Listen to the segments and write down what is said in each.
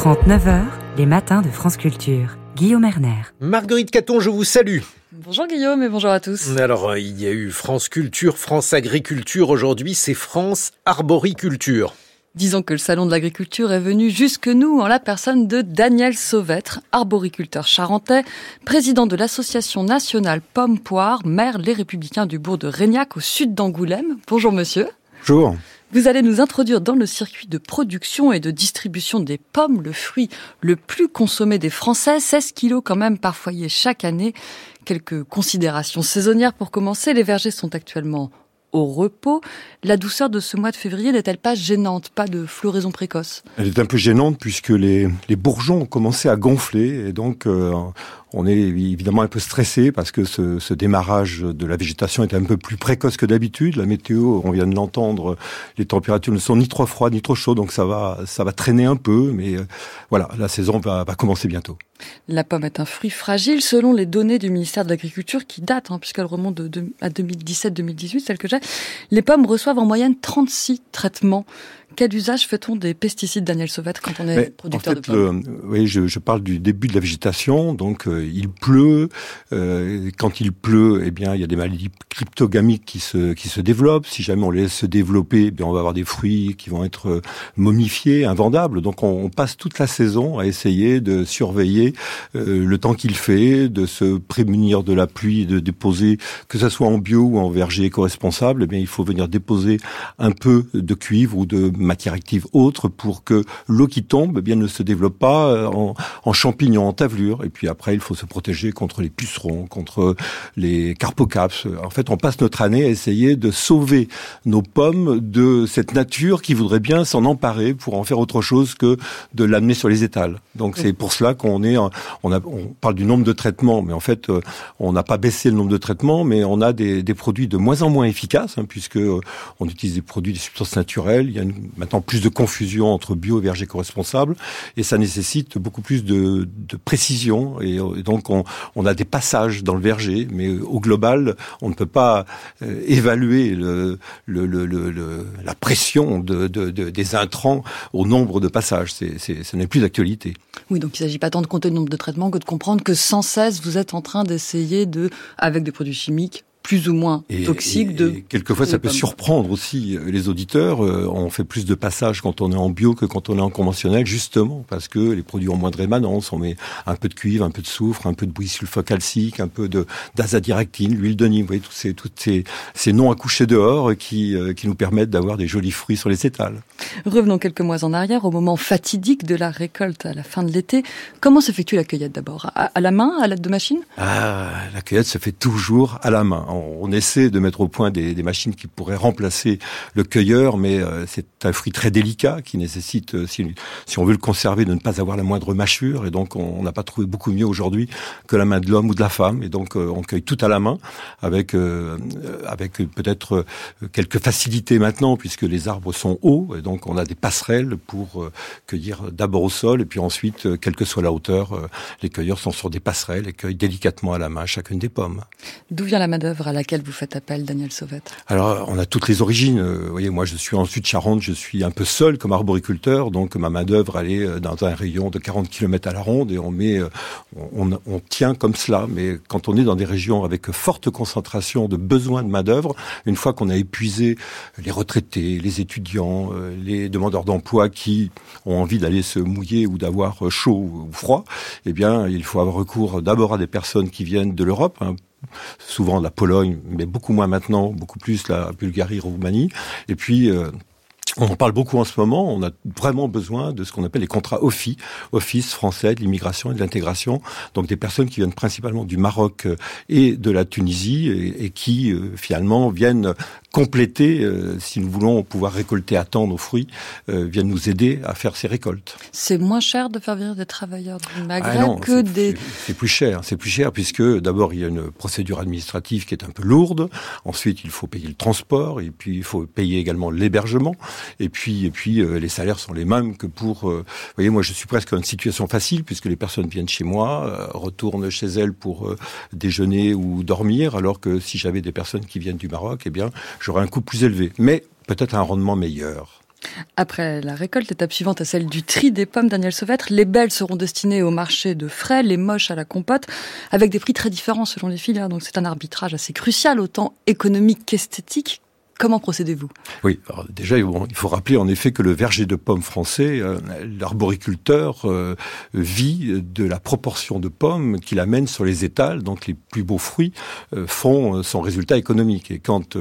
6h30, 9h, les matins de France Culture. Guillaume Erner. Marguerite Caton, je vous salue. Bonjour Guillaume et bonjour à tous. Alors, euh, il y a eu France Culture, France Agriculture. Aujourd'hui, c'est France Arboriculture. Disons que le Salon de l'Agriculture est venu jusque nous en la personne de Daniel Sauvêtre, arboriculteur charentais, président de l'Association nationale Pomme-Poire, maire Les Républicains du bourg de Régnac au sud d'Angoulême. Bonjour monsieur. Bonjour. Vous allez nous introduire dans le circuit de production et de distribution des pommes, le fruit le plus consommé des Français, 16 kilos quand même par foyer chaque année. Quelques considérations saisonnières pour commencer. Les vergers sont actuellement au repos. La douceur de ce mois de février n'est-elle pas gênante? Pas de floraison précoce? Elle est un peu gênante puisque les, bourgeons ont commencé à gonfler et donc euh, on est évidemment un peu stressé parce que ce, ce, démarrage de la végétation est un peu plus précoce que d'habitude. La météo, on vient de l'entendre, les températures ne sont ni trop froides ni trop chaudes, donc ça va, ça va traîner un peu, mais euh, voilà, la saison va, va, commencer bientôt. La pomme est un fruit fragile selon les données du ministère de l'Agriculture qui datent, hein, puisqu'elles remontent de, à 2017-2018, celles que j'ai. Les pommes reçoivent en moyenne 36 traitements. Quel usage fait-on des pesticides, Daniel Sauvette, quand on est Mais producteur en fait, de pommes? le, Oui, je, je, parle du début de la végétation. Donc, euh, il pleut. Euh, quand il pleut, eh bien, il y a des maladies cryptogamiques qui se qui se développent. Si jamais on les laisse se développer, eh bien, on va avoir des fruits qui vont être euh, momifiés, invendables. Donc, on, on passe toute la saison à essayer de surveiller euh, le temps qu'il fait, de se prémunir de la pluie, de déposer, que ce soit en bio ou en verger éco-responsable. Eh bien, il faut venir déposer un peu de cuivre ou de matière active autre pour que l'eau qui tombe eh bien ne se développe pas en, en champignons, en tavelure. Et puis après, il faut se protéger contre les pucerons, contre les carpocaps. En fait, on passe notre année à essayer de sauver nos pommes de cette nature qui voudrait bien s'en emparer pour en faire autre chose que de l'amener sur les étals. Donc c'est pour cela qu'on est, on, parle du nombre de traitements, mais en fait, on n'a pas baissé le nombre de traitements, mais on a des, produits de moins en moins efficaces, hein, puisque on utilise des produits, des substances naturelles. Maintenant plus de confusion entre bio et verger co-responsable, et ça nécessite beaucoup plus de, précision. Et, donc on, a des passages dans le verger, mais au global, on ne peut pas euh, évaluer la pression de, de, des intrants au nombre de passages. C'est, ce n'est plus d'actualité. Oui, donc il ne s'agit pas tant de compter le nombre de traitements que de comprendre que sans cesse vous êtes en train d'essayer de, avec des produits chimiques, plus ou moins et, toxiques de. Et quelquefois, ça peut pommes. surprendre aussi les auditeurs. On fait plus de passages quand on est en bio que quand on est en conventionnel, justement parce que les produits ont moins de rémanence. On met un peu de cuivre, un peu de soufre, un peu de bouillie sulfocalcique, un peu d'azadiractine, l'huile de Nîmes. Vous voyez tous ces tous ces, ces noms à coucher dehors qui qui nous permettent d'avoir des jolis fruits sur les étals. Revenons quelques mois en arrière, au moment fatidique de la récolte à la fin de l'été. Comment s'effectue la cueillette d'abord? À, à la main, à l'aide de machines Ah, la cueillette se fait toujours à la main on essaie de mettre au point des, machines qui pourraient remplacer le cueilleur, mais euh, c'est un fruit très délicat qui nécessite, euh, si, on veut le conserver, de ne pas avoir la moindre mâchure. Et donc, on n'a pas trouvé beaucoup mieux aujourd'hui que la main de l'homme ou de la femme. Et donc, euh, on cueille tout à la main, avec avec peut-être quelques facilités maintenant, puisque les arbres sont hauts. Et donc, on a des passerelles pour cueillir d'abord au sol, et puis ensuite, quelle que soit la hauteur, les cueilleurs sont sur des passerelles et cueillent délicatement à la main chacune des pommes. D'où vient la main d'œuvre à laquelle vous faites appel, Daniel Sauvette Alors, on a toutes les origines. Vous voyez, moi, je suis en Sud-Charente, je suis un peu seul comme arboriculteur, donc ma main d'œuvre, elle est dans un rayon de 40 km à la ronde et on met, on, on, tient comme cela. Mais quand on est dans des régions avec forte concentration de besoins de main d'œuvre, une fois qu'on a épuisé les retraités, les étudiants, les demandeurs d'emploi qui ont envie d'aller se mouiller ou d'avoir chaud ou froid, eh bien, il faut avoir recours d'abord à des personnes qui viennent de l'Europe, hein, souvent la Pologne, mais beaucoup moins maintenant, beaucoup plus la Bulgarie, Roumanie. Et puis, euh, on en parle beaucoup en ce moment. On a vraiment besoin de ce qu'on appelle les contrats OFI, Office français de l'immigration et de l'intégration. Donc des personnes qui viennent principalement du Maroc et de la Tunisie et, et qui euh, finalement viennent compléter, euh, si nous voulons pouvoir récolter à temps nos fruits, euh, viennent nous aider à faire ces récoltes. C'est moins cher de faire venir des travailleurs du Maghreb ah non, que des... C'est plus cher, c'est plus cher puisque d'abord il y a une procédure administrative qui est un peu lourde, ensuite il faut payer le transport, et puis il faut payer également l'hébergement, et puis, et puis euh, les salaires sont les mêmes que pour... Euh, vous voyez, moi je suis presque dans une situation facile puisque les personnes viennent chez moi, euh, retournent chez elles pour déjeuner ou dormir, alors que si j'avais des personnes qui viennent du Maroc, eh bien j'aurais un coût plus élevé, mais peut-être un rendement meilleur. Après la récolte, étape suivante à celle du tri des pommes, Daniel Sauvêtre. Les belles seront destinées au marché de frais, les moches à la compote, avec des prix très différents selon les filières. Donc c'est un arbitrage assez crucial, autant économique qu'esthétique. Comment procédez-vous? Oui, alors déjà, il faut rappeler en effet que le verger de pommes français, euh, l'arboriculteur euh, vit de la proportion de pommes qu'il amène sur les étals, donc les plus beaux fruits euh, font son résultat économique. Et quand,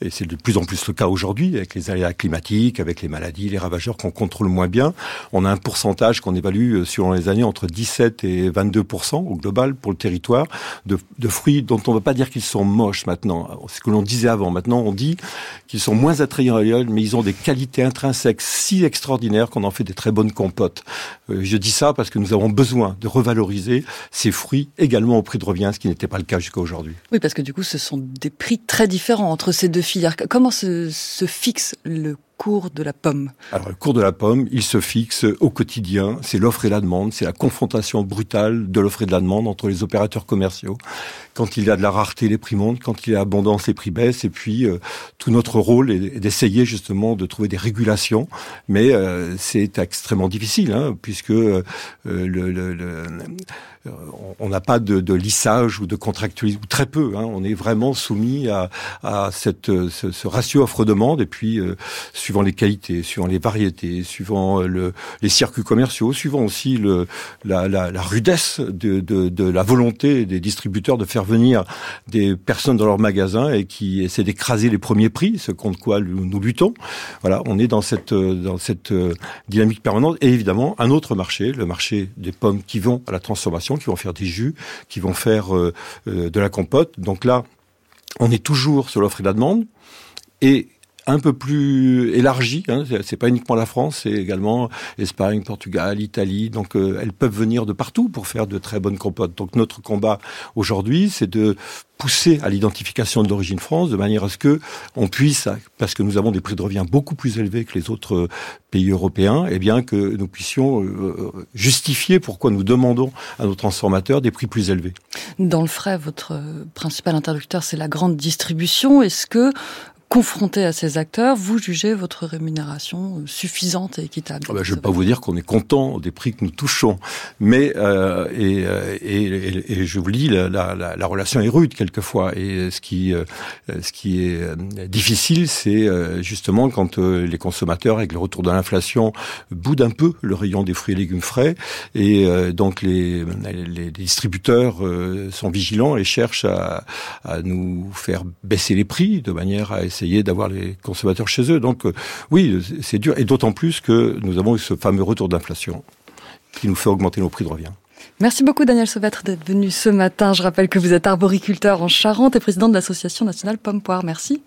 et c'est de plus en plus le cas aujourd'hui, avec les aléas climatiques, avec les maladies, les ravageurs qu'on contrôle moins bien, on a un pourcentage qu'on évalue selon les années entre 17 et 22% au global pour le territoire de, de fruits dont on ne va pas dire qu'ils sont moches maintenant. C'est ce que l'on disait avant. Maintenant, on dit qui sont moins attrayants à l'œil, mais ils ont des qualités intrinsèques si extraordinaires qu'on en fait des très bonnes compotes. Euh, je dis ça parce que nous avons besoin de revaloriser ces fruits également au prix de revient, ce qui n'était pas le cas jusqu'à aujourd'hui. Oui, parce que du coup, ce sont des prix très différents entre ces deux filières. Comment se, se fixe le cours de la pomme Alors, le cours de la pomme, il se fixe au quotidien. C'est l'offre et la demande. C'est la confrontation brutale de l'offre et de la demande entre les opérateurs commerciaux. Quand il y a de la rareté, les prix montent. Quand il y a abondance, les prix baissent. Et puis, euh, tout notre rôle est d'essayer justement de trouver des régulations. Mais euh, c'est extrêmement difficile, hein, puisque euh, le, le, le on n'a pas de, de, lissage ou de contractualisation, ou très peu. Hein. On est vraiment soumis à, à cette, ce, ratio offre-demande. Et puis, suivant les qualités, suivant les variétés, suivant le, les circuits commerciaux, suivant aussi le, la, la, la rudesse de, de, de, la volonté des distributeurs de faire venir des personnes dans leur magasin et qui essaient d'écraser les premiers prix, ce contre quoi nous luttons. Voilà, on est dans cette, dans cette euh, dynamique permanente. Et évidemment, un autre marché, le marché des pommes qui vont à la transformation, qui vont faire des jus, qui vont faire euh, euh, de la compote. Donc là, on est toujours sur l'offre et la demande. Et un peu plus élargie. Hein. C'est pas uniquement la France, c'est également Espagne, Portugal, Italie. Donc euh, elles peuvent venir de partout pour faire de très bonnes compotes. Donc notre combat aujourd'hui, c'est de pousser à l'identification de l'origine France de manière à ce que on puisse, parce que nous avons des prix de revient beaucoup plus élevés que les autres pays européens, et eh bien que nous puissions euh, justifier pourquoi nous demandons à nos transformateurs des prix plus élevés. Dans le frais, votre principal interlocuteur, c'est la grande distribution. Est-ce que confronté à ces acteurs, vous jugez votre rémunération suffisante et équitable ah ben, Je ne vais pas vous dire qu'on est content des prix que nous touchons, mais euh, et, euh, et, et, je vous dis, la, la, la, relation est rude quelquefois. Et ce qui, euh, ce qui est euh, difficile, c'est justement quand les consommateurs, avec le retour de l'inflation, boudent un peu le rayon des fruits et légumes frais, et donc les, les distributeurs sont vigilants et cherchent à, à nous faire baisser les prix de manière à essayer essayer d'avoir les consommateurs chez eux. Donc euh, oui, c'est dur, et d'autant plus que nous avons eu ce fameux retour d'inflation qui nous fait augmenter nos prix de revient. Merci beaucoup Daniel Sauvêtre d'être venu ce matin. Je rappelle que vous êtes arboriculteur en Charente et président de l'association nationale Pomme Poire. Merci.